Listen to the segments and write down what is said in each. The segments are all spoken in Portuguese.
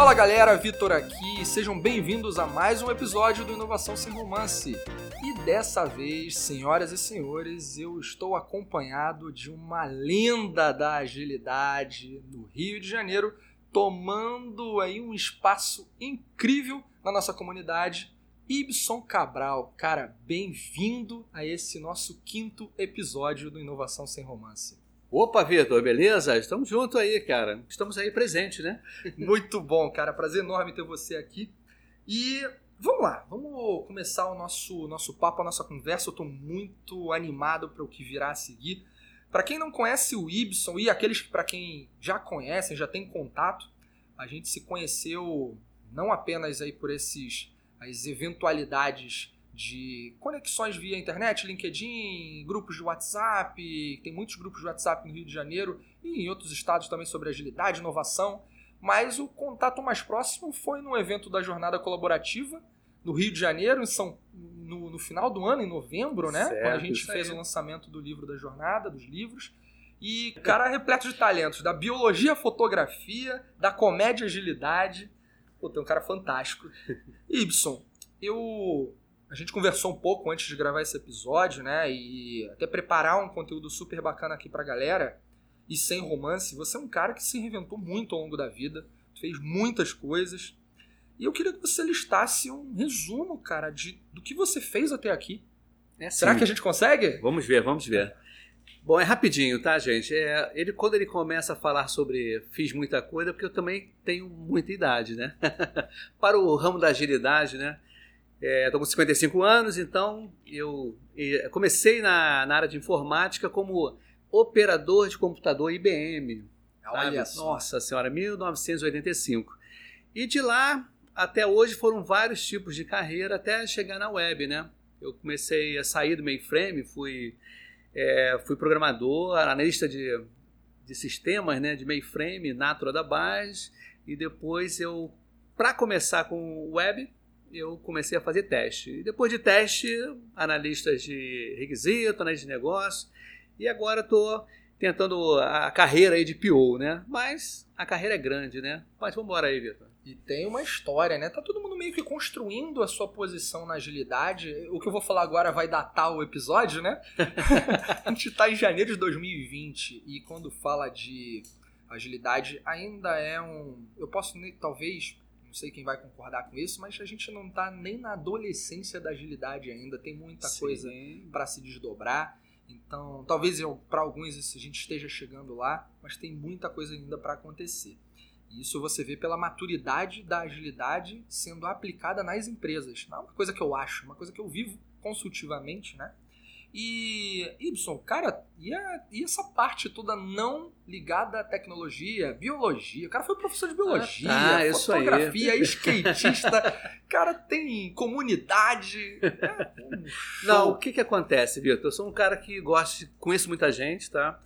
Fala galera, Vitor aqui, sejam bem-vindos a mais um episódio do Inovação Sem Romance. E dessa vez, senhoras e senhores, eu estou acompanhado de uma lenda da agilidade no Rio de Janeiro, tomando aí um espaço incrível na nossa comunidade. Ibson Cabral, cara, bem-vindo a esse nosso quinto episódio do Inovação Sem Romance. Opa, Vitor, beleza? Estamos juntos aí, cara. Estamos aí presentes, né? Muito bom, cara. Prazer enorme ter você aqui. E vamos lá, vamos começar o nosso, nosso papo, a nossa conversa. Eu estou muito animado para o que virá a seguir. Para quem não conhece o Ibson e aqueles para quem já conhecem, já tem contato, a gente se conheceu não apenas aí por esses as eventualidades de conexões via internet, LinkedIn, grupos de WhatsApp, tem muitos grupos de WhatsApp no Rio de Janeiro e em outros estados também sobre agilidade, inovação, mas o contato mais próximo foi no evento da Jornada Colaborativa no Rio de Janeiro, em São, no, no final do ano, em novembro, né? Certo, Quando a gente fez aí. o lançamento do livro da Jornada, dos livros. E cara repleto de talentos, da biologia, fotografia, da comédia, agilidade. Pô, tem um cara fantástico. Ibson, eu a gente conversou um pouco antes de gravar esse episódio, né? E até preparar um conteúdo super bacana aqui pra galera. E sem romance, você é um cara que se reinventou muito ao longo da vida, fez muitas coisas. E eu queria que você listasse um resumo, cara, de, do que você fez até aqui. É Será sim. que a gente consegue? Vamos ver, vamos ver. Bom, é rapidinho, tá, gente? É, ele, quando ele começa a falar sobre fiz muita coisa, porque eu também tenho muita idade, né? Para o ramo da agilidade, né? Estou com 55 anos, então eu eh, comecei na, na área de informática como operador de computador IBM. Olha sabe? Nossa senhora, 1985. E de lá até hoje foram vários tipos de carreira até chegar na web, né? Eu comecei a sair do mainframe, fui, é, fui programador, analista de, de sistemas, né? De mainframe, Natura da base. E depois eu, para começar com web, eu comecei a fazer teste. E depois de teste, analistas de requisito, analista de negócio. E agora estou tentando a carreira aí de PO, né? Mas a carreira é grande, né? Mas vamos embora aí, Vitor. E tem uma história, né? Tá todo mundo meio que construindo a sua posição na agilidade. O que eu vou falar agora vai datar o episódio, né? a gente tá em janeiro de 2020 e quando fala de agilidade ainda é um. Eu posso talvez, não sei quem vai concordar com isso, mas a gente não tá nem na adolescência da agilidade ainda. Tem muita coisa Sim. para se desdobrar. Então, talvez para alguns isso a gente esteja chegando lá, mas tem muita coisa ainda para acontecer. E isso você vê pela maturidade da agilidade sendo aplicada nas empresas. Não é uma coisa que eu acho, é uma coisa que eu vivo consultivamente, né? E, Ibson, cara, e, a- e essa parte toda não ligada à tecnologia, biologia? O cara foi professor de biologia, Ah, tá, fotografia, skatista, cara tem comunidade. É um. Não, o que que acontece, Vitor? Eu sou um cara que gosta, de- conheço muita gente, tá?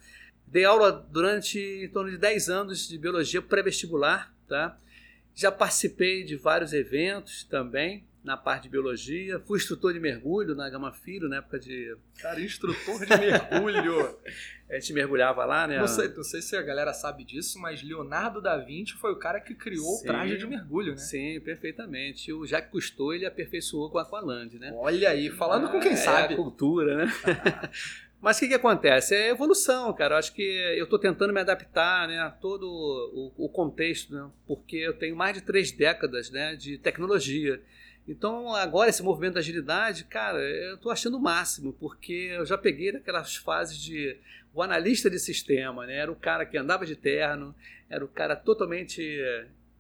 Dei aula durante em torno de 10 anos de biologia pré-vestibular, tá? Já participei de vários eventos também na parte de biologia. Fui instrutor de mergulho na Gama Filho, na época de. Cara, instrutor de mergulho. A gente mergulhava lá, né? Não sei, não sei se a galera sabe disso, mas Leonardo da Vinci foi o cara que criou Sim. o traje de mergulho, né? Sim, perfeitamente. O Jacques Cousteau, ele aperfeiçoou com a Aqualand, né? Olha aí, falando com Ah, quem é sabe. a cultura, né? Mas o que, que acontece? É evolução, cara. Eu acho que eu estou tentando me adaptar né, a todo o, o contexto, né? porque eu tenho mais de três décadas né, de tecnologia. Então, agora, esse movimento da agilidade, cara, eu estou achando o máximo, porque eu já peguei daquelas fases de o analista de sistema, né? Era o cara que andava de terno, era o cara totalmente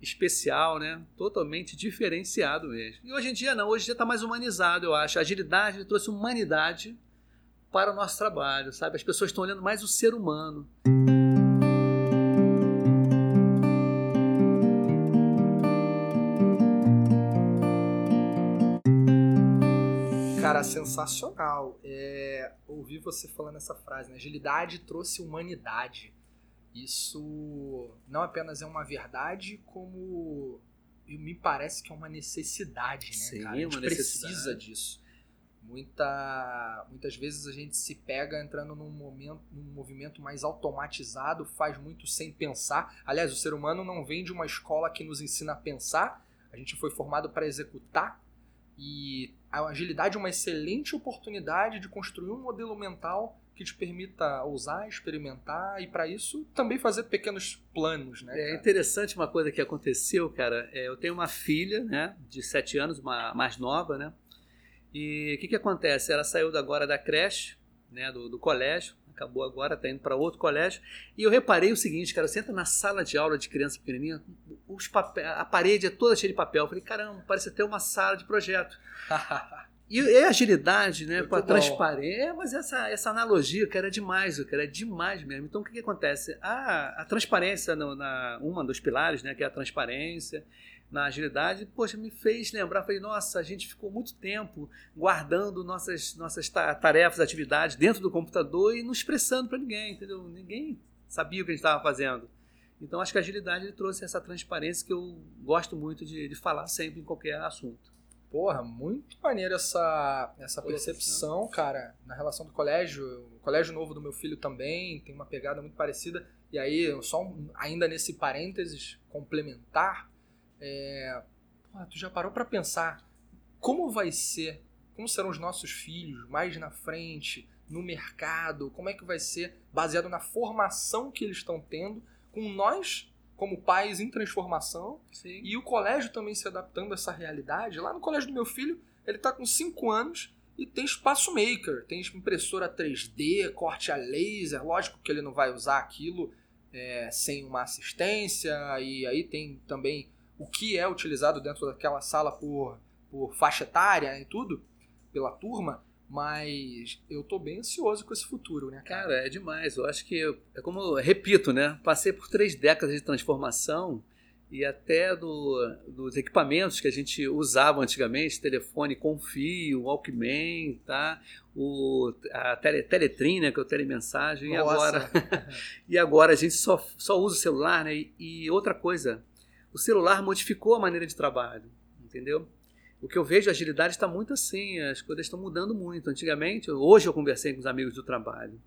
especial, né? Totalmente diferenciado mesmo. E hoje em dia não, hoje em dia está mais humanizado, eu acho. A agilidade trouxe humanidade para o nosso trabalho, sabe? As pessoas estão olhando mais o ser humano. Sensacional. É, ouvir você falando essa frase, né? Agilidade trouxe humanidade. Isso não apenas é uma verdade, como me parece que é uma necessidade, né, Sim, cara? A gente uma precisa disso. Muita, muitas vezes a gente se pega entrando num, momento, num movimento mais automatizado, faz muito sem pensar. Aliás, o ser humano não vem de uma escola que nos ensina a pensar, a gente foi formado para executar. E a agilidade é uma excelente oportunidade de construir um modelo mental que te permita ousar, experimentar e para isso também fazer pequenos planos, né? É interessante uma coisa que aconteceu, cara. É, eu tenho uma filha, né, de sete anos, uma mais nova, né? E o que que acontece? Ela saiu agora da creche, né, do, do colégio, acabou agora, está indo para outro colégio. E eu reparei o seguinte, cara, você entra na sala de aula de criança pequenininha, os papel, a parede é toda cheia de papel. Eu falei, caramba, parece até uma sala de projeto. E a agilidade, né, Muito com a transparência, é, mas essa, essa analogia, cara, é demais, cara, é demais mesmo. Então, o que, que acontece? A, a transparência, no, na, uma dos pilares, né, que é a transparência, na agilidade, poxa, me fez lembrar, falei, nossa, a gente ficou muito tempo guardando nossas, nossas tarefas, atividades dentro do computador e não expressando para ninguém, entendeu? Ninguém sabia o que a gente estava fazendo. Então, acho que a agilidade trouxe essa transparência que eu gosto muito de, de falar sempre em qualquer assunto. Porra, muito maneiro essa, essa percepção, cara, na relação do colégio. O colégio novo do meu filho também tem uma pegada muito parecida. E aí, só um, ainda nesse parênteses complementar, é, porra, tu já parou para pensar como vai ser, como serão os nossos filhos mais na frente, no mercado, como é que vai ser baseado na formação que eles estão tendo, com nós como pais em transformação Sim. e o colégio também se adaptando a essa realidade. Lá no colégio do meu filho, ele está com 5 anos e tem espaço maker, tem impressora 3D, corte a laser. Lógico que ele não vai usar aquilo é, sem uma assistência, e aí tem também o que é utilizado dentro daquela sala por, por faixa etária e tudo, pela turma. Mas eu tô bem ansioso com esse futuro, né, cara? Cara, é demais. Eu acho que, é como eu repito, né? Passei por três décadas de transformação e até do, dos equipamentos que a gente usava antigamente, telefone com fio, Walkman, tá? O, a tele, Teletrim, né, que é o telemensagem, e agora, e agora a gente só, só usa o celular, né? E, e outra coisa, o celular modificou a maneira de trabalho, entendeu? o que eu vejo, a agilidade está muito assim, as coisas estão mudando muito. Antigamente, hoje eu conversei com os amigos do trabalho.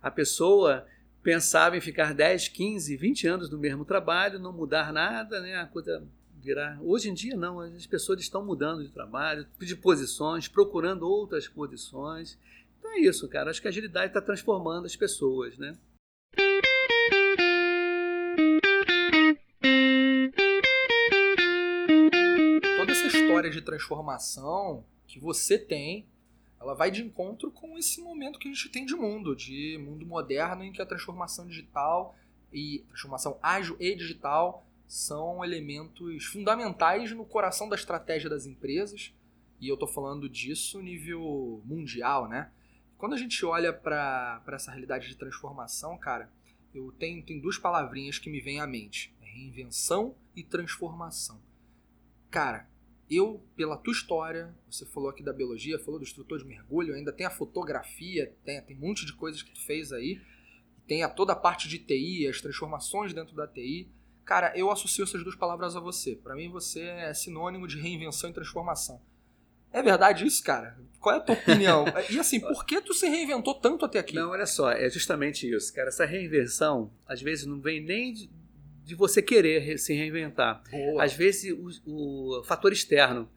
A pessoa pensava em ficar 10, 15, 20 anos no mesmo trabalho, não mudar nada, né? A coisa virar. Hoje em dia não, as pessoas estão mudando de trabalho, de posições, procurando outras posições. Então é isso, cara. Acho que a agilidade está transformando as pessoas, né? Transformação que você tem, ela vai de encontro com esse momento que a gente tem de mundo, de mundo moderno em que a transformação digital e transformação ágil e digital são elementos fundamentais no coração da estratégia das empresas. E eu estou falando disso nível mundial, né? Quando a gente olha para essa realidade de transformação, cara, eu tenho, tenho duas palavrinhas que me vêm à mente: é reinvenção e transformação. Cara, eu, pela tua história, você falou aqui da biologia, falou do instrutor de mergulho, ainda tem a fotografia, tem, tem um monte de coisas que tu fez aí, tem a toda a parte de TI, as transformações dentro da TI. Cara, eu associo essas duas palavras a você. Para mim, você é sinônimo de reinvenção e transformação. É verdade isso, cara? Qual é a tua opinião? e assim, por que tu se reinventou tanto até aqui? Não, olha só, é justamente isso, cara. Essa reinvenção, às vezes, não vem nem de, você querer se reinventar. Boa. Às vezes, o, o, fator externo.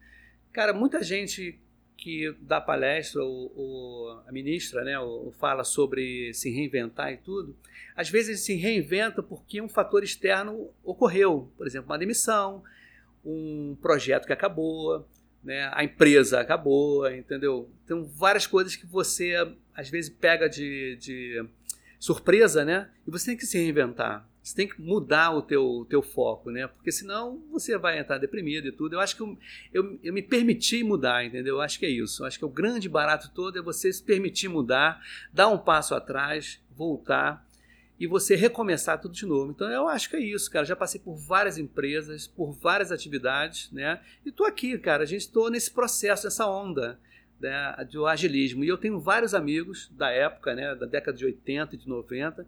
Cara, muita gente que dá palestra ou, ou a ministra né, ou fala sobre se reinventar e tudo, às vezes se reinventa porque um fator externo ocorreu. Por exemplo, uma demissão, um projeto que acabou, né, a empresa acabou, entendeu? Tem várias coisas que você às vezes pega de, de surpresa, né? E você tem que se reinventar. Você tem que mudar o teu, teu foco, né? Porque senão você vai entrar deprimido e tudo. Eu acho que eu, eu, eu me permiti mudar, entendeu? Eu acho que é isso. Eu acho que o grande barato todo é você se permitir mudar, dar um passo atrás, voltar e você recomeçar tudo de novo. Então eu acho que é isso, cara. Já passei por várias empresas, por várias atividades, né? E tô aqui, cara. A gente estou nesse processo, nessa onda né, do agilismo. E eu tenho vários amigos da época, né, da década de 80 e de 90,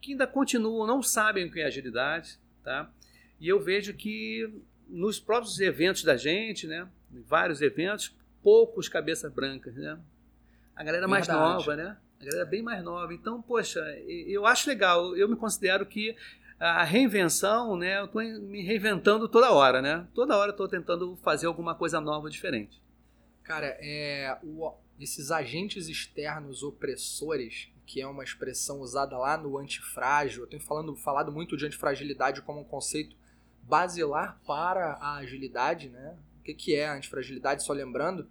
que ainda continuam, não sabem o que é agilidade, tá? E eu vejo que nos próprios eventos da gente, né, vários eventos, poucos cabeças brancas, né? A galera mais Verdade. nova, né? A galera bem mais nova. Então, poxa, eu acho legal. Eu me considero que a reinvenção, né? Eu estou me reinventando toda hora, né? Toda hora estou tentando fazer alguma coisa nova, diferente. Cara, é, o- esses agentes externos opressores, que é uma expressão usada lá no antifrágil, eu tenho falando, falado muito de antifragilidade como um conceito basilar para a agilidade, né? O que, que é a antifragilidade? Só lembrando,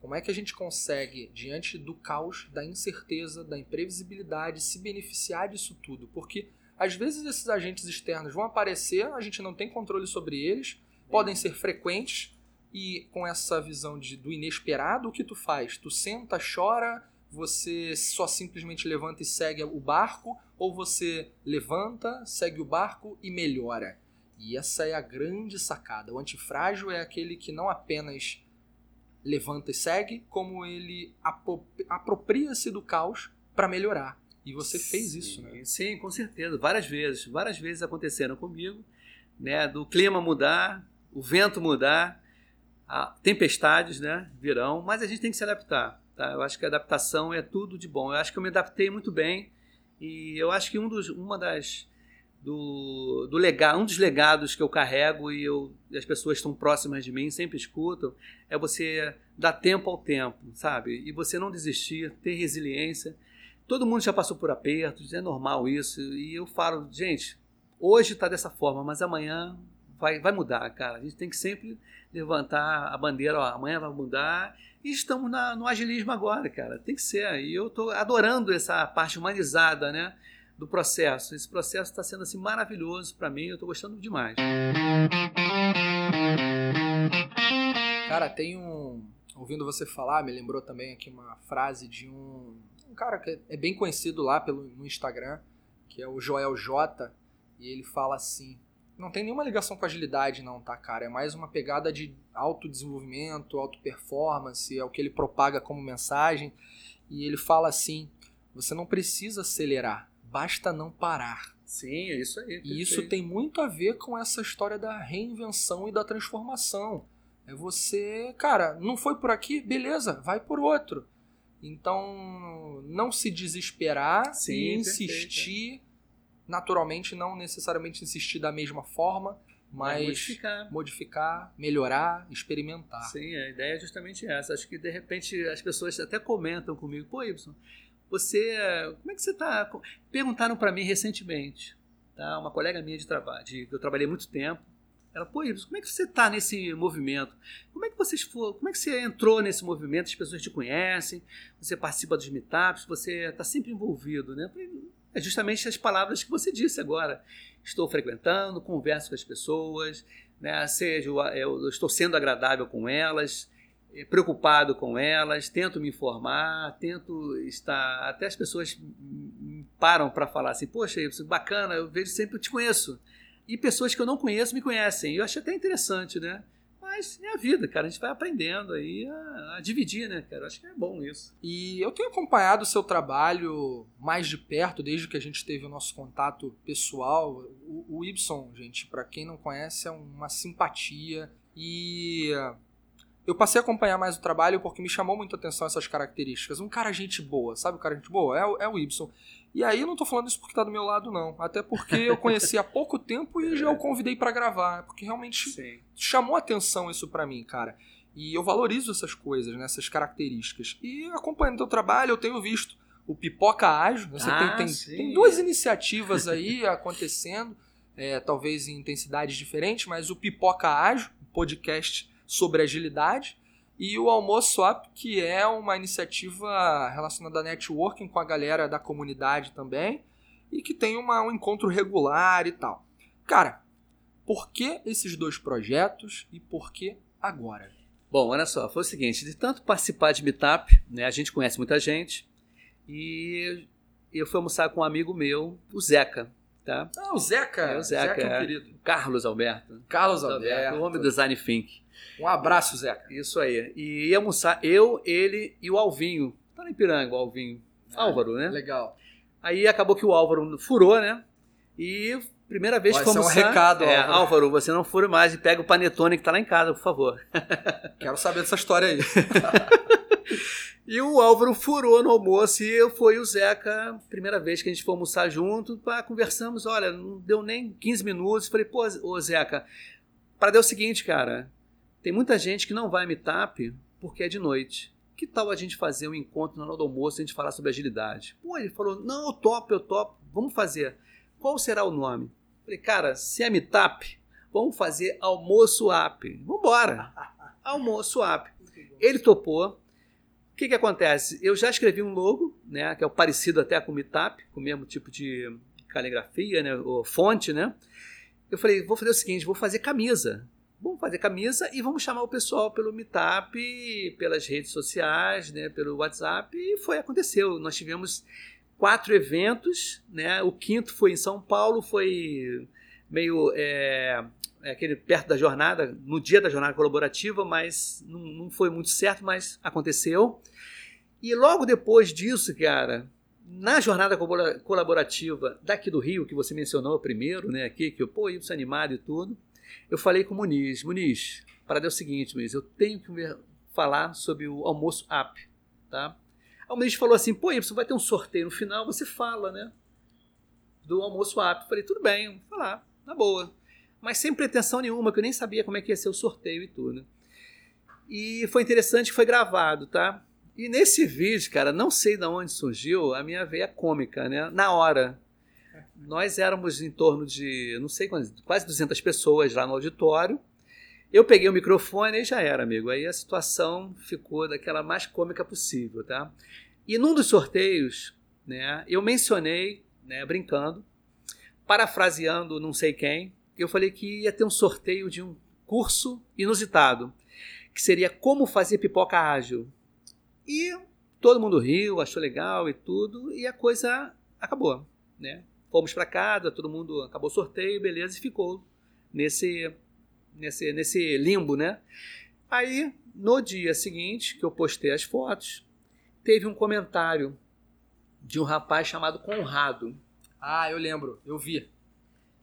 como é que a gente consegue, diante do caos, da incerteza, da imprevisibilidade, se beneficiar disso tudo? Porque às vezes esses agentes externos vão aparecer, a gente não tem controle sobre eles, podem ser frequentes, e com essa visão de, do inesperado, o que tu faz? Tu senta, chora, você só simplesmente levanta e segue o barco, ou você levanta, segue o barco e melhora. E essa é a grande sacada. O antifrágil é aquele que não apenas levanta e segue, como ele apropria-se do caos para melhorar. E você fez isso, né? Sim, com certeza. Várias vezes. Várias vezes aconteceram comigo, né? Do clima mudar, o vento mudar, tempestades, né? Virão, mas a gente tem que se adaptar, tá? Eu acho que a adaptação é tudo de bom. Eu acho que eu me adaptei muito bem e eu acho que um dos, uma das do, do lega, um dos legados que eu carrego e, eu, as pessoas estão próximas de mim sempre escutam é você dar tempo ao tempo, sabe? E você não desistir, ter resiliência. Todo mundo já passou por apertos, é normal isso. E eu falo, gente, hoje está dessa forma, mas amanhã vai, vai mudar, cara. A gente tem que sempre levantar a bandeira, ó, amanhã vai mudar. E estamos na- no agilismo agora, cara. Tem que ser. E eu estou adorando essa parte humanizada, né? Do processo. Esse processo está sendo assim maravilhoso para mim. Eu estou gostando demais. Cara, tem um. Ouvindo você falar, me lembrou também aqui uma frase de um, um cara que é bem conhecido lá pelo, no Instagram, que é o Joel J. E ele fala assim: não tem nenhuma ligação com agilidade, não, tá, cara? É mais uma pegada de autodesenvolvimento, auto-performance, é o que ele propaga como mensagem. E ele fala assim: você não precisa acelerar, basta não parar. Sim, é isso aí. E isso perfeito. tem muito a ver com essa história da reinvenção e da transformação. É você, cara, não foi por aqui, beleza, vai por outro. Então, não se desesperar Sim, e perfeito, insistir, naturalmente, não necessariamente insistir da mesma forma, Vai mas modificar. modificar, melhorar, experimentar. Sim, a ideia é justamente essa. Acho que de repente as pessoas até comentam comigo, pô, Y, você, como é que você está? Perguntaram para mim recentemente, tá? Uma colega minha de trabalho, de, que eu trabalhei muito tempo. Ela, pô, Y, como é que você está nesse movimento? Como é que vocês for, como é que você entrou nesse movimento? As pessoas te conhecem, você participa dos meetups, você está sempre envolvido, né? Eu falei, É justamente as palavras que você disse agora. Estou frequentando, converso com as pessoas, né? seja eu estou sendo agradável com elas, eh, preocupado com elas, tento me informar, tento estar. Até as pessoas param para falar assim: Poxa, isso bacana, eu vejo sempre, eu te conheço. E pessoas que eu não conheço me conhecem. Eu acho até interessante, né? Mas é a vida, cara. A gente vai aprendendo aí a, a dividir, né, cara? Acho que é bom isso. E eu tenho acompanhado o seu trabalho mais de perto, desde que a gente teve o nosso contato pessoal. O, o Y, gente, para quem não conhece, é uma simpatia. E eu passei a acompanhar mais o trabalho porque me chamou muito a atenção essas características. Um cara gente boa, sabe o cara gente boa? É, o- é o Y. E aí eu não tô falando isso porque tá do meu lado, não. Até porque eu conheci há pouco tempo e já o convidei para gravar. Porque realmente Sim. chamou atenção isso pra mim, cara. E eu valorizo essas coisas, né, essas características. E acompanhando teu trabalho, eu tenho visto o Pipoca Ágil. Você Ah, tem, tem, tem duas iniciativas aí acontecendo, é, talvez em intensidades diferentes, mas o Pipoca Ágil, podcast sobre agilidade, e o Almoço Up, que é uma iniciativa relacionada a networking com a galera da comunidade também, e que tem uma, um encontro regular e tal. Cara, por que esses dois projetos e por que agora? Bom, olha só, foi o seguinte, de tanto participar de meetup, né, a gente conhece muita gente, e eu fui almoçar com um amigo meu, o Zeca, tá? Ah, o Zeca. É, o Zeca, é um é. querido. Carlos Alberto. Carlos o Alberto. homem do Design Think. Um abraço, Zeca. Isso aí. E ia almoçar eu, ele e o Alvinho. Tá na Ipiranga, o Alvinho. Álvaro, né? Legal. Aí acabou que o Álvaro furou, né? E primeira vez que esse fomos é um recado, é, Álvaro. Álvaro, você não fura mais e pega o panetone que tá lá em casa, por favor. Quero saber dessa história aí. E o Álvaro furou no almoço e eu fui o Zeca, primeira vez que a gente foi almoçar junto, pá, conversamos, olha, não deu nem 15 minutos, falei, pô, ô Zeca, para dar o seguinte, cara, tem muita gente que não vai meetup porque é de noite. Que tal a gente fazer um encontro na hora do almoço e a gente falar sobre agilidade? Pô, ele falou, não, eu topo, eu topo, vamos fazer. Qual será o nome? Falei, cara, se é meetup, vamos fazer almoço app. Vambora, almoço app. Ele topou. O que, que acontece? Eu já escrevi um logo, né, que é o parecido até com o Meetup, com o mesmo tipo de caligrafia, né, ou fonte, né? Eu falei, vou fazer o seguinte, vou fazer camisa. Vamos fazer camisa e vamos chamar o pessoal pelo Meetup, pelas redes sociais, né, pelo WhatsApp, e foi, aconteceu. Nós tivemos quatro eventos, né? O quinto foi em São Paulo, foi meio é, é, aquele perto da jornada, no dia da jornada colaborativa, mas não, não foi muito certo, mas aconteceu. E logo depois disso, cara, na jornada colabora- colaborativa daqui do Rio, que você mencionou primeiro, né, aqui, que eu, pô, isso animado e tudo, eu falei com o Muniz, Muniz, para é o seguinte, Muniz, eu tenho que falar sobre o almoço app, tá? Aí o Muniz falou assim, pô, Y, vai ter um sorteio no final, você fala, né, do almoço app. Eu falei, tudo bem, vou falar, na boa mas sem pretensão nenhuma, que eu nem sabia como é que ia ser o sorteio e tudo. E foi interessante foi gravado, tá? E nesse vídeo, cara, não sei de onde surgiu a minha veia cômica, né? Na hora. Nós éramos em torno de, não sei quantas, quase 200 pessoas lá no auditório. Eu peguei o microfone e já era, amigo. Aí a situação ficou daquela mais cômica possível, tá? E num dos sorteios, né, eu mencionei, né, brincando, parafraseando não sei quem, eu falei que ia ter um sorteio de um curso inusitado, que seria como fazer pipoca ágil. E todo mundo riu, achou legal e tudo, e a coisa acabou, né? Fomos para casa, todo mundo acabou o sorteio, beleza, e ficou nesse nesse nesse limbo, né? Aí, no dia seguinte, que eu postei as fotos, teve um comentário de um rapaz chamado Conrado. Ah, eu lembro, eu vi.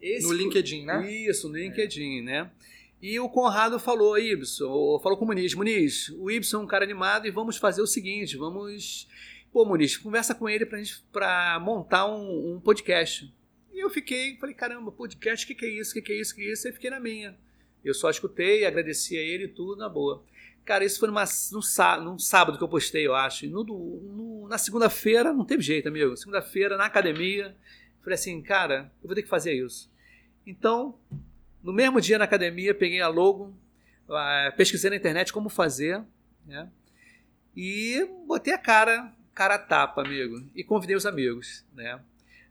Esse No LinkedIn, né? Isso, no LinkedIn, né? E o Conrado falou, ou falou com o Muniz, Muniz, o Ibson é um cara animado e vamos fazer o seguinte, vamos... Pô, Muniz, conversa com ele pra, gente, pra montar um, um podcast. E eu fiquei, falei, caramba, podcast, o que, que é isso, o que, que é isso, o que, é isso? Aí fiquei na minha. Eu só escutei, agradeci a ele e tudo, na boa. Cara, isso foi numa, num, num sábado que eu postei, eu acho. E no, no- na segunda-feira, não teve jeito, amigo. Segunda-feira, na academia, falei assim, cara, eu vou ter que fazer isso. Então, no mesmo dia na academia, peguei a logo, ah, pesquisei na internet como fazer, né? E botei a cara, cara a tapa, amigo, e convidei os amigos, né?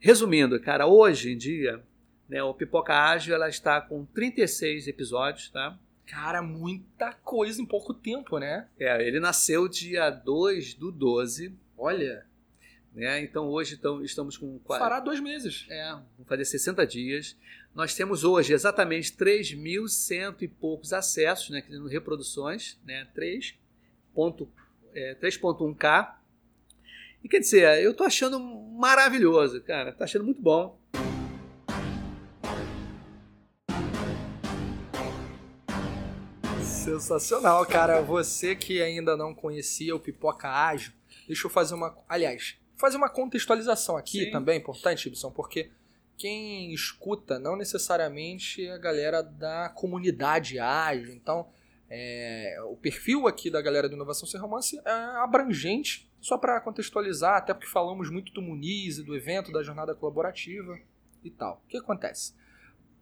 Resumindo, cara, hoje em dia, né, o Pipoca Ágil ela está com 36 episódios, tá? Cara, muita coisa em pouco tempo, né? É, ele nasceu dia 2 do 12, Olha, né? Então hoje então, estamos com qua- fará dois meses. É, vamos fazer 60 dias. Nós temos hoje exatamente 3.100 e poucos acessos, né, que- reproduções, né, 3 ponto- é, 3.1K. E quer dizer, eu tô achando maravilhoso, cara, tô achando muito bom. Sensacional, cara. Você que ainda não conhecia o Pipoca Ágil, deixa eu fazer uma. Aliás, fazer uma contextualização aqui Sim. também, importante, Ibson, porque quem escuta não necessariamente é a galera da comunidade ágil. Então, é, o perfil aqui da galera do Inovação Sem Romance é abrangente, só para contextualizar, até porque falamos muito do Muniz e do evento, da jornada colaborativa e tal. O que acontece?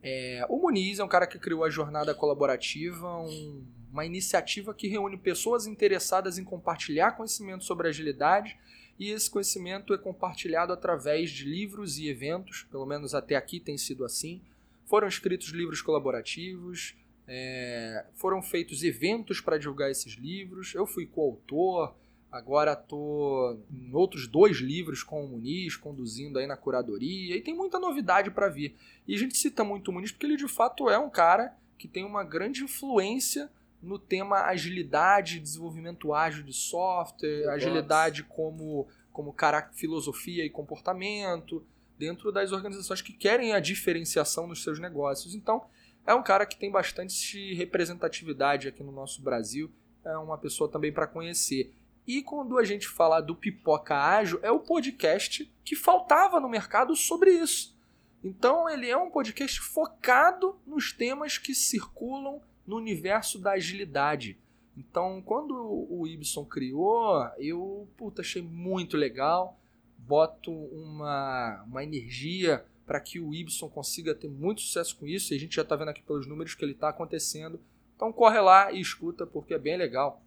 É, o Muniz é um cara que criou a Jornada Colaborativa, um- uma iniciativa que reúne pessoas interessadas em compartilhar conhecimento sobre agilidade e esse conhecimento é compartilhado através de livros e eventos, pelo menos até aqui tem sido assim. Foram escritos livros colaborativos, é, foram feitos eventos para divulgar esses livros. Eu fui coautor, agora estou em outros dois livros com o Muniz, conduzindo aí na curadoria, e tem muita novidade para vir. E a gente cita muito o Muniz porque ele de fato é um cara que tem uma grande influência no tema agilidade, desenvolvimento ágil de software, DevOps. agilidade como, como cara, filosofia e comportamento. dentro das organizações que querem a diferenciação nos seus negócios. Então, é um cara que tem bastante representatividade aqui no nosso Brasil, é uma pessoa também para conhecer. E quando a gente fala do Pipoca Ágil, é o podcast que faltava no mercado sobre isso. Então ele é um podcast focado nos temas que circulam no universo da agilidade. Então, quando o Ibson criou, eu puta, achei muito legal. Boto uma, uma energia para que o Ibson consiga ter muito sucesso com isso. E a gente já está vendo aqui pelos números que ele está acontecendo. Então corre lá e escuta, porque é bem legal.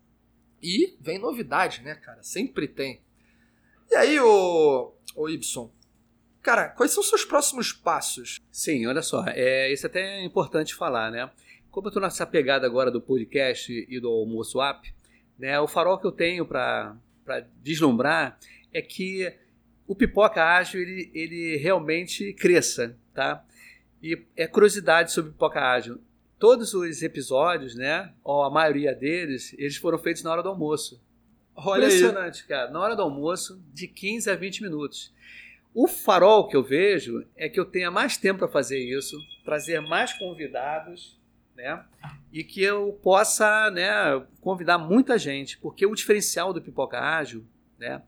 E vem novidade, né, cara? Sempre tem. E aí, o, o Ibson, cara, quais são os seus próximos passos? Sim, olha só, é, isso até é importante falar, né? Como eu estou nessa pegada agora do podcast e do almoço app, né, o farol que eu tenho para deslumbrar é que o Pipoca Ágil ele, ele realmente cresça, tá? E é curiosidade sobre Pipoca Ágil todos os episódios, né? Ou a maioria deles, eles foram feitos na hora do almoço. Olha Impressionante, aí. cara. Na hora do almoço, de 15 a 20 minutos. O farol que eu vejo é que eu tenha mais tempo para fazer isso, trazer mais convidados, né? E que eu possa, né, convidar muita gente, porque o diferencial do Pipoca Ágil, né,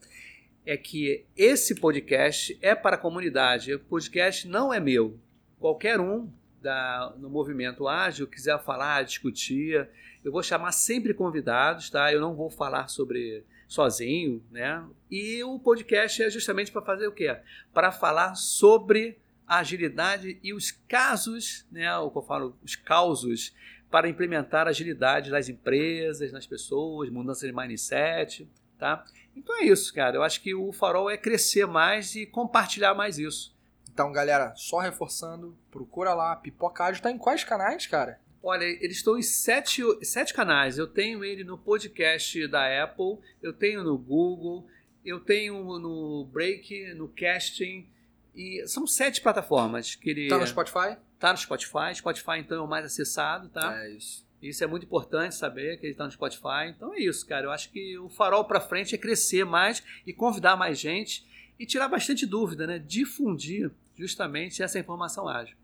é que esse podcast é para a comunidade. O podcast não é meu. Qualquer um da, no movimento ágil quiser falar, discutir, eu vou chamar sempre convidados, tá? Eu não vou falar sobre sozinho, né? E o podcast é justamente para fazer o quê? Para falar sobre a agilidade e os casos, né? O que eu falo, os causos para implementar agilidade nas empresas, nas pessoas, mudança de mindset, tá? Então é isso, cara. Eu acho que o farol é crescer mais e compartilhar mais isso. Então, galera, só reforçando, procura lá. Pipoca Ágil tá em quais canais, cara? Olha, eles estão em sete, sete canais. Eu tenho ele no podcast da Apple, eu tenho no Google, eu tenho no Break, no Casting. E são sete plataformas que ele. Tá no Spotify? Tá no Spotify. Spotify, então, é o mais acessado, tá? É isso. Isso é muito importante saber que ele está no Spotify. Então é isso, cara. Eu acho que o farol para frente é crescer mais e convidar mais gente e tirar bastante dúvida, né? Difundir justamente essa informação ágil.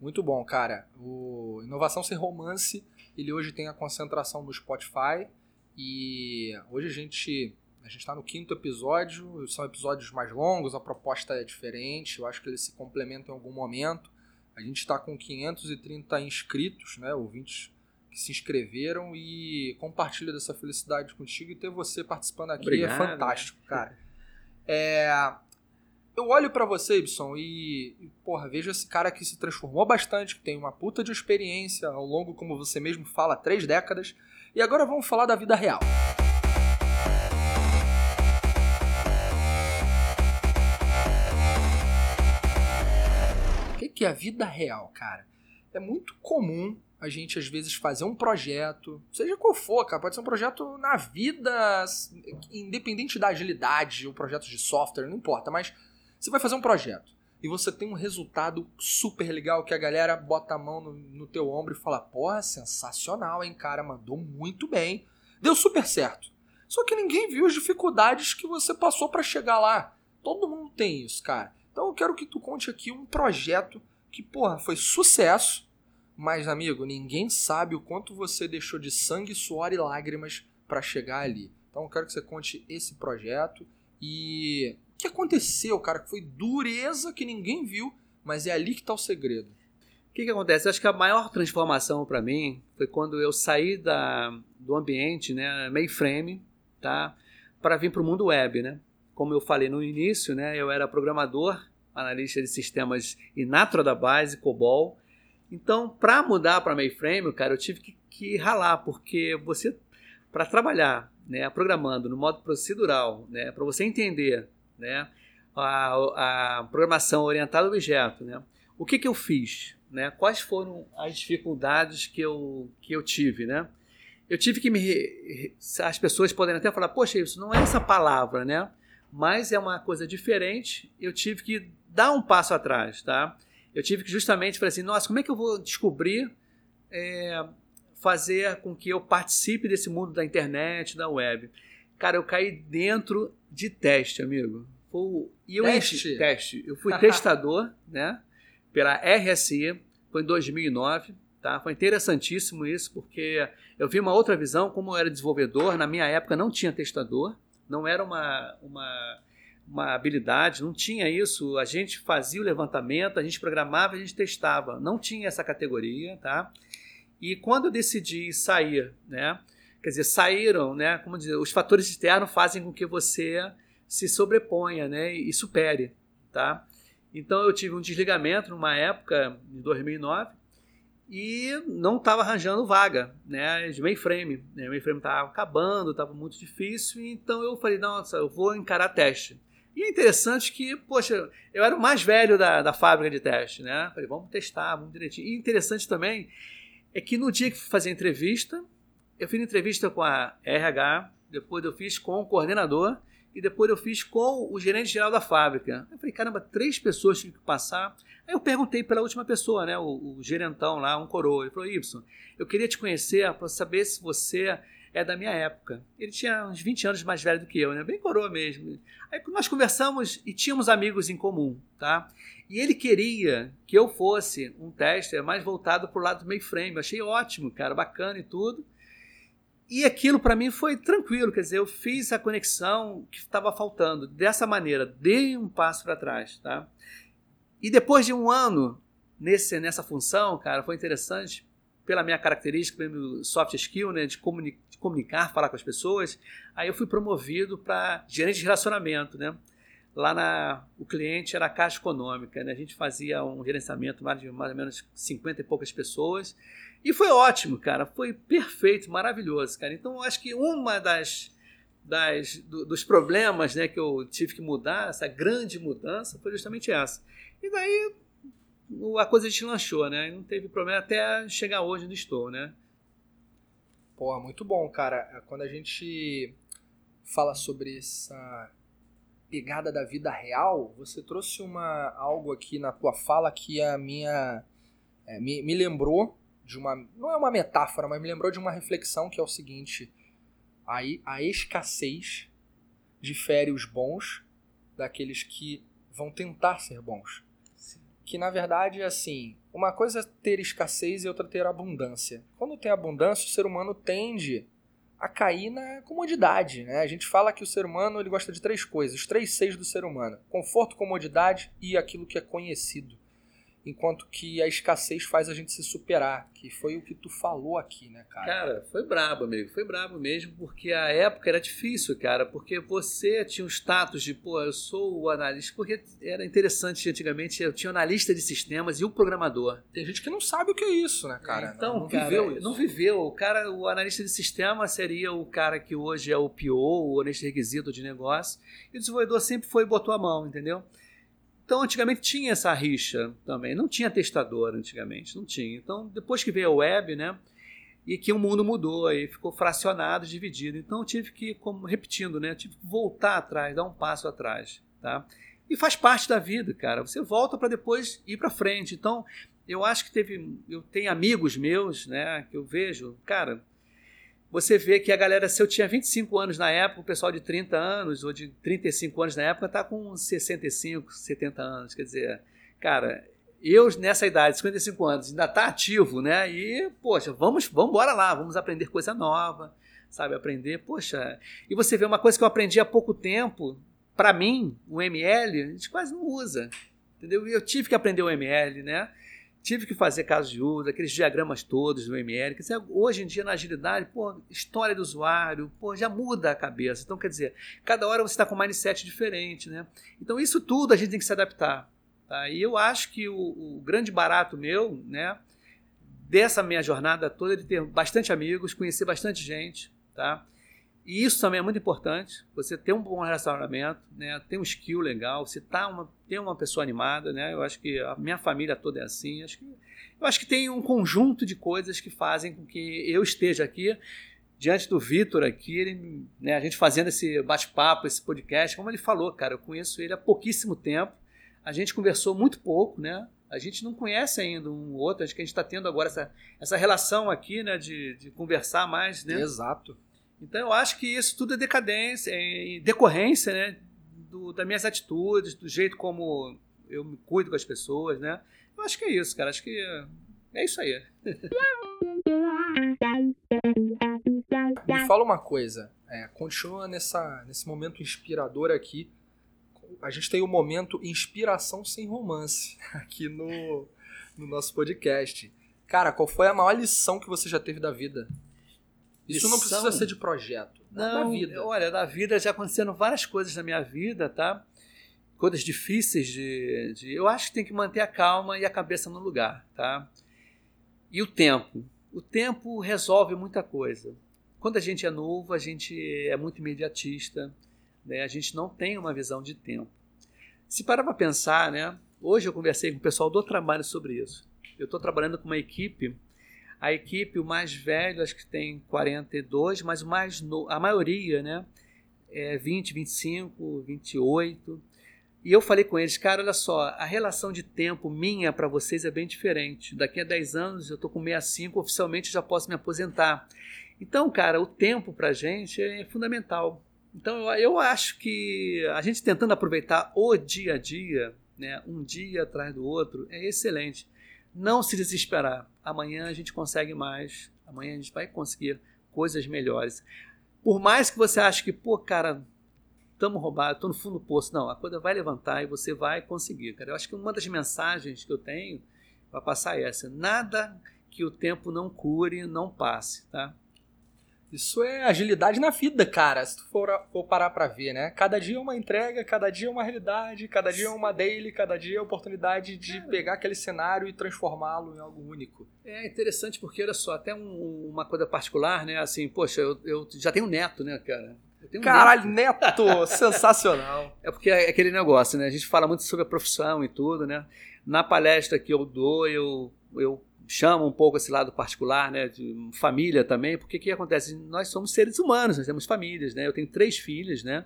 Muito bom, cara. O Inovação Sem Romance, ele hoje tem a concentração do Spotify e hoje a gente a gente está no quinto episódio, são episódios mais longos, a proposta é diferente, eu acho que eles se complementam em algum momento. A gente está com 530 inscritos, né, ouvintes que se inscreveram e compartilho dessa felicidade contigo e ter você participando aqui é Obrigado. é fantástico, cara. É, eu olho para você, Ibson, e, porra, vejo esse cara que se transformou bastante, que tem uma puta de experiência ao longo, como você mesmo fala, três décadas. E agora vamos falar da vida real. O que, que é a vida real, cara? É muito comum a gente às vezes fazer um projeto, seja qual for, cara, pode ser um projeto na vida, independente da agilidade, ou projetos de software, não importa, mas você vai fazer um projeto e você tem um resultado super legal que a galera bota a mão no, no teu ombro e fala: Porra, sensacional, hein, cara, mandou muito bem. Deu super certo. Só que ninguém viu as dificuldades que você passou para chegar lá. Todo mundo tem isso, cara. Então eu quero que tu conte aqui um projeto que, porra, foi sucesso, mas, amigo, ninguém sabe o quanto você deixou de sangue, suor e lágrimas para chegar ali. Então eu quero que você conte esse projeto e que aconteceu, cara? Que foi dureza que ninguém viu, mas é ali que está o segredo. O que, que acontece? Eu acho que a maior transformação para mim foi quando eu saí da, do ambiente, né, mainframe, tá, para vir para o mundo web, né? Como eu falei no início, né, eu era programador, analista de sistemas Inatra da base, COBOL. Então, para mudar para mainframe, cara, eu tive que, que ralar, porque você, para trabalhar, né, programando no modo procedural, né, para você entender né? A, a programação orientada a objeto, né? O que, que eu fiz? Né? Quais foram as dificuldades que eu, que eu tive, né? Eu tive que me... As pessoas podem até falar, poxa, isso não é essa palavra, né? Mas é uma coisa diferente. Eu tive que dar um passo atrás, tá? Eu tive que justamente falar assim, nossa, como é que eu vou descobrir, é, fazer com que eu participe desse mundo da internet, da web? Cara, eu caí dentro de teste, amigo. Foi, e eu Teste? teste. Eu fui testador, né? Pela RSI, foi em 2009. Tá? Foi interessantíssimo isso, porque eu vi uma outra visão, como eu era desenvolvedor, na minha época não tinha testador, não era uma, uma, uma habilidade, não tinha isso. A gente fazia o levantamento, a gente programava, a gente testava. Não tinha essa categoria, tá? E quando eu decidi sair, né? Quer dizer, saíram, né? Como dizer, os fatores externos fazem com que você se sobreponha, né? E supere, tá? Então eu tive um desligamento numa época, em 2009, e não estava arranjando vaga né, de mainframe. Né? O mainframe estava acabando, estava muito difícil, então eu falei, nossa, eu vou encarar teste. E é interessante que, poxa, eu era o mais velho da, da fábrica de teste, né? Falei, vamos testar, vamos direitinho. E interessante também é que no dia que fui fazer a entrevista, eu fiz entrevista com a RH, depois eu fiz com o coordenador e depois eu fiz com o gerente geral da fábrica. Eu falei, caramba, três pessoas tinham que passar. Aí eu perguntei pela última pessoa, né, o, o gerentão lá, um coroa. Ele falou, Y, eu queria te conhecer para saber se você é da minha época. Ele tinha uns 20 anos mais velho do que eu, né? Bem coroa mesmo. Aí nós conversamos e tínhamos amigos em comum, tá? E ele queria que eu fosse um tester mais voltado para o lado do mainframe. Eu achei ótimo, cara, bacana e tudo. E aquilo para mim foi tranquilo, quer dizer, eu fiz a conexão que estava faltando. Dessa maneira, dei um passo para trás, tá? E depois de um ano nesse, nessa função, cara, foi interessante pela minha característica, meu soft skill, né, de, comuni de comunicar, falar com as pessoas. Aí eu fui promovido para gerente de relacionamento, né? Lá na, o cliente era a Caixa Econômica, né? A gente fazia um gerenciamento de mais ou menos 50 e poucas pessoas e foi ótimo, cara. Foi perfeito, maravilhoso, cara. Então, acho que uma das, das do, dos problemas né, que eu tive que mudar, essa grande mudança, foi justamente essa. E daí a coisa deslanchou, né? Não teve problema até chegar hoje onde estou, né? Porra, muito bom, cara. Quando a gente fala sobre essa pegada da vida real, você trouxe uma algo aqui na tua fala que a minha é, me, me lembrou de uma. Não é uma metáfora, mas me lembrou de uma reflexão que é o seguinte: a, a escassez difere os bons daqueles que vão tentar ser bons. Sim. Que na verdade é assim: uma coisa é ter escassez e outra ter abundância. Quando tem abundância, o ser humano tende a cair na comodidade. Né? A gente fala que o ser humano ele gosta de três coisas, os três seis do ser humano: conforto, comodidade e aquilo que é conhecido enquanto que a escassez faz a gente se superar, que foi o que tu falou aqui, né, cara? Cara, foi brabo, amigo, foi brabo mesmo, porque a época era difícil, cara, porque você tinha o status de, pô, eu sou o analista, porque era interessante antigamente, eu tinha o analista de sistemas e o programador. Tem gente que não sabe o que é isso, né, cara? Então, não, não cara, viveu isso. Não viveu. O cara, o analista de sistema seria o cara que hoje é o PO, o analista de requisito de negócio, e o desenvolvedor sempre foi e botou a mão, entendeu? Então, antigamente tinha essa rixa também. Não tinha testador antigamente, não tinha. Então, depois que veio a web, né? E que o mundo mudou e ficou fracionado, dividido. Então, eu tive que, como repetindo, né? Tive que voltar atrás, dar um passo atrás, tá? E faz parte da vida, cara. Você volta para depois ir para frente. Então, eu acho que teve, eu tenho amigos meus, né? Que eu vejo, cara, você vê que a galera, se eu tinha 25 anos na época, o pessoal de 30 anos ou de 35 anos na época está com 65, 70 anos. Quer dizer, cara, eu nessa idade, 55 anos, ainda está ativo, né? E, poxa, vamos, vamos embora lá, vamos aprender coisa nova, sabe? Aprender, poxa. E você vê uma coisa que eu aprendi há pouco tempo, para mim, o ML, a gente quase não usa, entendeu? Eu tive que aprender o ML, né? Tive que fazer caso de uso, aqueles diagramas todos do ML. Quer dizer, hoje em dia, na agilidade, pô, história do usuário, pô, já muda a cabeça. Então, quer dizer, cada hora você está com um mindset diferente, né? Então, isso tudo a gente tem que se adaptar. Tá? E eu acho que o, o grande barato meu, né, dessa minha jornada toda, é de ter bastante amigos, conhecer bastante gente, tá? E isso também é muito importante, você ter um bom relacionamento, né? ter um skill legal, você tá uma, ter uma pessoa animada, né? Eu acho que a minha família toda é assim. Acho que, eu acho que tem um conjunto de coisas que fazem com que eu esteja aqui diante do Vitor aqui, ele, né, a gente fazendo esse bate-papo, esse podcast, como ele falou, cara, eu conheço ele há pouquíssimo tempo, a gente conversou muito pouco, né? A gente não conhece ainda um outro, acho que a gente está tendo agora essa, essa relação aqui, né, de, de conversar mais, né? Exato. Então eu acho que isso tudo é decadência, é decorrência né, do, das minhas atitudes, do jeito como eu me cuido com as pessoas, né? Eu acho que é isso, cara. Acho que é isso aí. Me fala uma coisa. É, continua nessa, nesse momento inspirador aqui. A gente tem o momento inspiração sem romance aqui no, no nosso podcast. Cara, qual foi a maior lição que você já teve da vida? Isso não precisa ser de projeto. Não, da vida. Olha, da vida já aconteceram várias coisas na minha vida, tá? Coisas difíceis de, de. Eu acho que tem que manter a calma e a cabeça no lugar, tá? E o tempo. O tempo resolve muita coisa. Quando a gente é novo, a gente é muito imediatista, né? a gente não tem uma visão de tempo. Se parar para pensar, né? hoje eu conversei com o pessoal do trabalho sobre isso. Eu estou trabalhando com uma equipe, a equipe, o mais velho, acho que tem 42, mas o mais no, a maioria, né? É 20, 25, 28. E eu falei com eles, cara, olha só, a relação de tempo minha para vocês é bem diferente. Daqui a 10 anos eu tô com 65, oficialmente já posso me aposentar. Então, cara, o tempo pra gente é fundamental. Então, eu, eu acho que a gente tentando aproveitar o dia a dia, né, um dia atrás do outro, é excelente. Não se desesperar. Amanhã a gente consegue mais. Amanhã a gente vai conseguir coisas melhores. Por mais que você ache que, pô, cara, estamos roubados, estou no fundo do poço. Não, a coisa vai levantar e você vai conseguir, cara. Eu acho que uma das mensagens que eu tenho vai passar é essa. Nada que o tempo não cure, não passe, tá? Isso é agilidade na vida, cara, se tu for, for parar pra ver, né? Cada dia é uma entrega, cada dia é uma realidade, cada dia é uma daily, cada dia é a oportunidade de é. pegar aquele cenário e transformá-lo em algo único. É interessante porque, olha só, até um, uma coisa particular, né? Assim, poxa, eu, eu já tenho neto, né, cara? Um Caralho, neto, neto sensacional. É porque é aquele negócio, né? A gente fala muito sobre a profissão e tudo, né? Na palestra que eu dou, eu, eu chamo um pouco esse lado particular, né? De família também, porque o que acontece? Nós somos seres humanos, nós temos famílias, né? Eu tenho três filhas, né?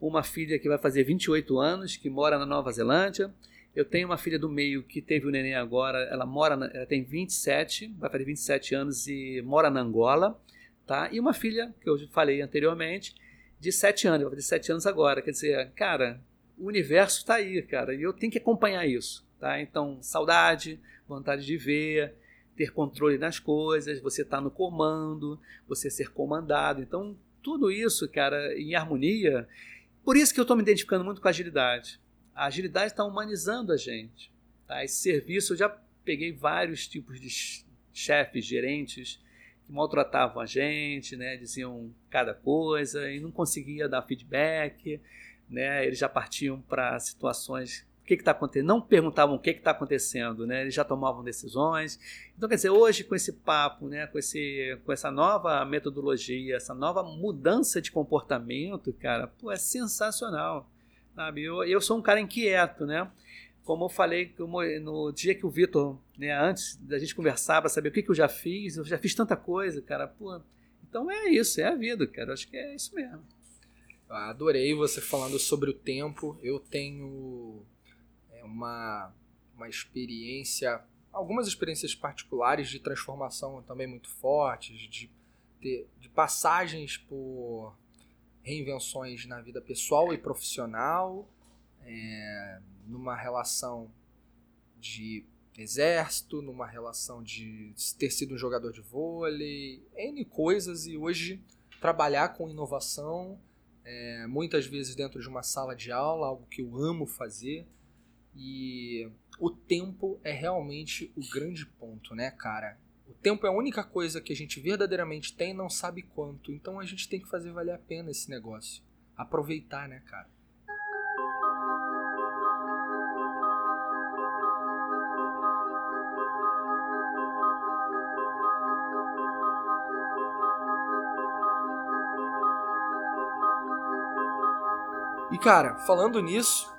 Uma filha que vai fazer 28 anos, que mora na Nova Zelândia. Eu tenho uma filha do meio que teve o neném agora, ela mora, na, ela tem 27, vai fazer 27 anos e mora na Angola tá? E uma filha, que eu falei anteriormente, de 7 anos, vai fazer 7 anos agora. Quer dizer, cara, o universo está aí, cara, e eu tenho que acompanhar isso, tá? Então, saudade, vontade de ver, ter controle das coisas, você estar tá no comando, você ser comandado. Então, tudo isso, cara, em harmonia. Por isso que eu estou me identificando muito com a agilidade. A agilidade está humanizando a gente. Tá? Esse serviço, eu já peguei vários tipos de chefes, gerentes, que maltratavam a gente, né, diziam cada coisa e não conseguia dar feedback, né, eles já partiam para situações o que está acontecendo, não perguntavam o que está acontecendo, né, eles já tomavam decisões. Então, quer dizer, hoje com esse papo, né, com, esse, com essa nova metodologia, essa nova mudança de comportamento, cara, pô, é sensacional. Sabe? Eu, eu sou um cara inquieto, né? como eu falei no dia que o Vitor, né, antes da gente conversar para saber o que, que eu já fiz, eu já fiz tanta coisa, cara. Pô, então é isso, é a vida, cara. Acho que é isso mesmo. Adorei você falando sobre o tempo. Eu tenho uma, uma experiência, algumas experiências particulares de transformação também muito fortes, de, de, de passagens por reinvenções na vida pessoal e profissional. É, numa relação de exército, numa relação de ter sido um jogador de vôlei, N coisas, e hoje trabalhar com inovação, é, muitas vezes dentro de uma sala de aula, algo que eu amo fazer, e o tempo é realmente o grande ponto, né, cara? O tempo é a única coisa que a gente verdadeiramente tem e não sabe quanto, então a gente tem que fazer valer a pena esse negócio. Aproveitar, né, cara? E cara, falando nisso,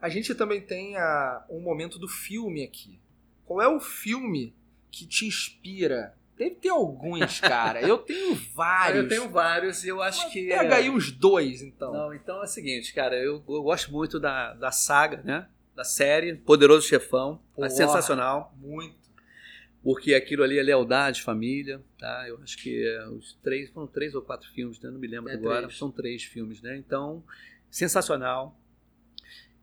a gente também tem a, um momento do filme aqui. Qual é o filme que te inspira? Deve ter alguns, cara. Eu tenho vários. eu tenho vários e eu acho Mas que. Pega é... aí uns dois, então. Não, então é o seguinte, cara. Eu, eu gosto muito da, da saga, né? Da série Poderoso Chefão. é sensacional. Muito porque aquilo ali é lealdade, família, tá? Eu acho que é, os três foram três ou quatro filmes, né? não me lembro é agora. Três. São três filmes, né? Então sensacional.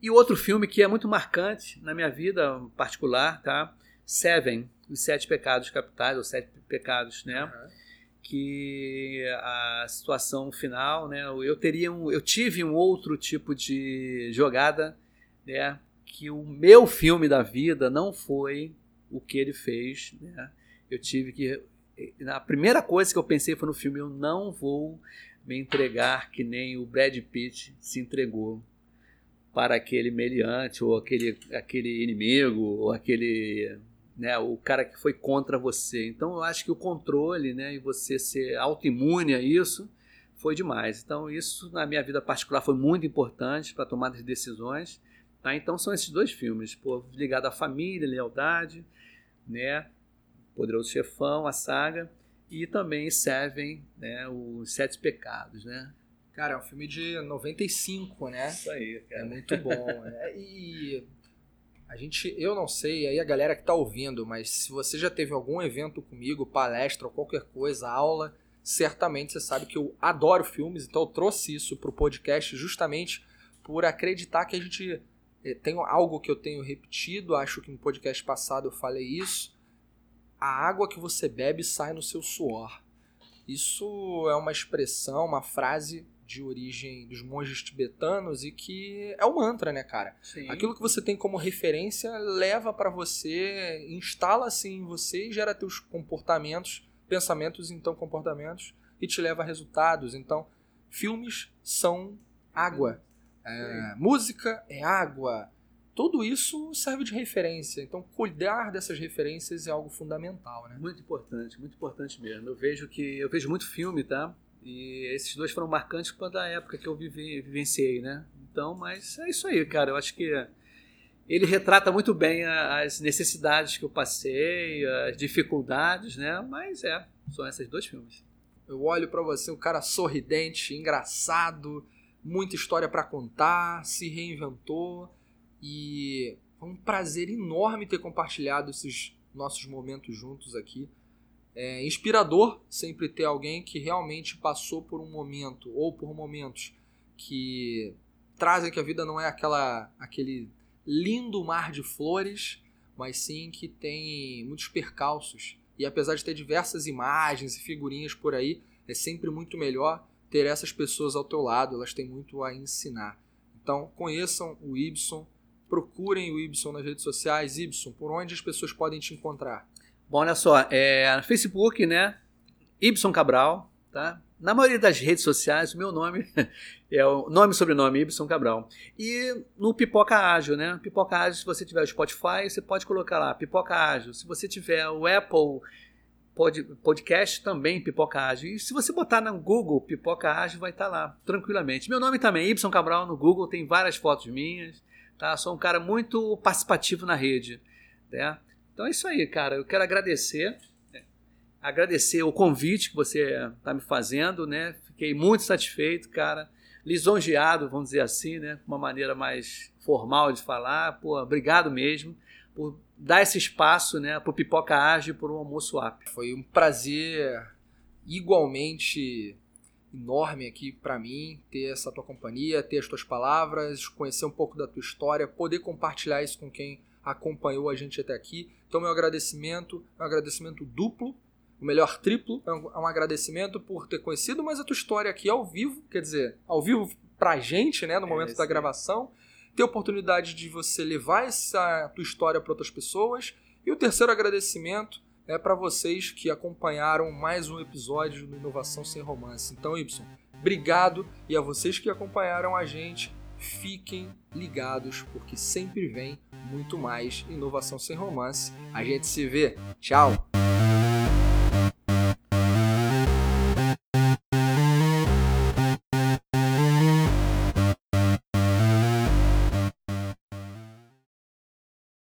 E outro filme que é muito marcante na minha vida particular, tá? Seven, os Sete Pecados Capitais, ou Sete Pecados, né? Uhum. Que a situação final, né? Eu teria um, eu tive um outro tipo de jogada, né? Que o meu filme da vida não foi o que ele fez, né? Eu tive que a primeira coisa que eu pensei foi no filme eu não vou me entregar que nem o Brad Pitt se entregou para aquele meliante ou aquele, aquele inimigo ou aquele né, o cara que foi contra você. Então eu acho que o controle, né, e você ser autoimune a isso foi demais. Então isso na minha vida particular foi muito importante para tomar as decisões. Tá? Então são esses dois filmes, pô, ligado à família, lealdade, né, Poderoso Chefão, a saga e também Seven, né, os Sete Pecados, né. Cara, é um filme de 95, né? Isso aí, cara. É muito bom. é, e a gente, eu não sei, aí a galera que tá ouvindo, mas se você já teve algum evento comigo, palestra ou qualquer coisa, aula, certamente você sabe que eu adoro filmes, então eu trouxe isso pro podcast justamente por acreditar que a gente eh, tem algo que eu tenho repetido, acho que no podcast passado eu falei isso. A água que você bebe sai no seu suor. Isso é uma expressão, uma frase de origem dos monges tibetanos e que é um mantra, né, cara? Sim. Aquilo que você tem como referência leva para você, instala assim em você e gera teus comportamentos, pensamentos, então comportamentos e te leva a resultados. Então, filmes são água, é, música é água. Tudo isso serve de referência. Então, cuidar dessas referências é algo fundamental, né? Muito importante, muito importante mesmo. Eu vejo que eu vejo muito filme, tá? E esses dois foram marcantes quanto a época que eu vivi, vivenciei, né? Então, mas é isso aí, cara. Eu acho que ele retrata muito bem as necessidades que eu passei, as dificuldades, né? Mas é, são esses dois filmes. Eu olho para você, um cara sorridente, engraçado, muita história para contar, se reinventou e foi um prazer enorme ter compartilhado esses nossos momentos juntos aqui. É inspirador sempre ter alguém que realmente passou por um momento ou por momentos que trazem que a vida não é aquela aquele lindo mar de flores, mas sim que tem muitos percalços. E apesar de ter diversas imagens e figurinhas por aí, é sempre muito melhor ter essas pessoas ao teu lado, elas têm muito a ensinar. Então, conheçam o Ibson, procurem o Ibson nas redes sociais. Ibson, por onde as pessoas podem te encontrar? Bom, olha só, é, Facebook, né? Ibson Cabral, tá? Na maioria das redes sociais, o meu nome é o nome e sobrenome Ibson Cabral. E no Pipoca Ágil, né? Pipoca Ágil, se você tiver o Spotify, você pode colocar lá, Pipoca Ágil. Se você tiver o Apple pod, Podcast, também Pipoca Ágil. E se você botar no Google Pipoca Ágil, vai estar tá lá, tranquilamente. Meu nome também, Ibson Cabral, no Google, tem várias fotos minhas, tá? Sou um cara muito participativo na rede, né? Então é isso aí, cara. Eu quero agradecer, né? agradecer o convite que você está me fazendo, né? Fiquei muito satisfeito, cara. Lisonjeado, vamos dizer assim, né? Uma maneira mais formal de falar. Pô, obrigado mesmo por dar esse espaço, né? O Pipoca Ágil, por um almoço app. Foi um prazer igualmente enorme aqui para mim ter essa tua companhia, ter as tuas palavras, conhecer um pouco da tua história, poder compartilhar isso com quem acompanhou a gente até aqui. Então, meu agradecimento é um agradecimento duplo, o melhor triplo, é um, é um agradecimento por ter conhecido mais a tua história aqui ao vivo, quer dizer, ao vivo pra gente, né, no momento é, da gravação, ter a oportunidade de você levar essa tua história para outras pessoas. E o terceiro agradecimento é para vocês que acompanharam mais um episódio do Inovação Sem Romance. Então, Y, obrigado e a vocês que acompanharam a gente fiquem ligados porque sempre vem muito mais inovação sem romance. A gente se vê. Tchau!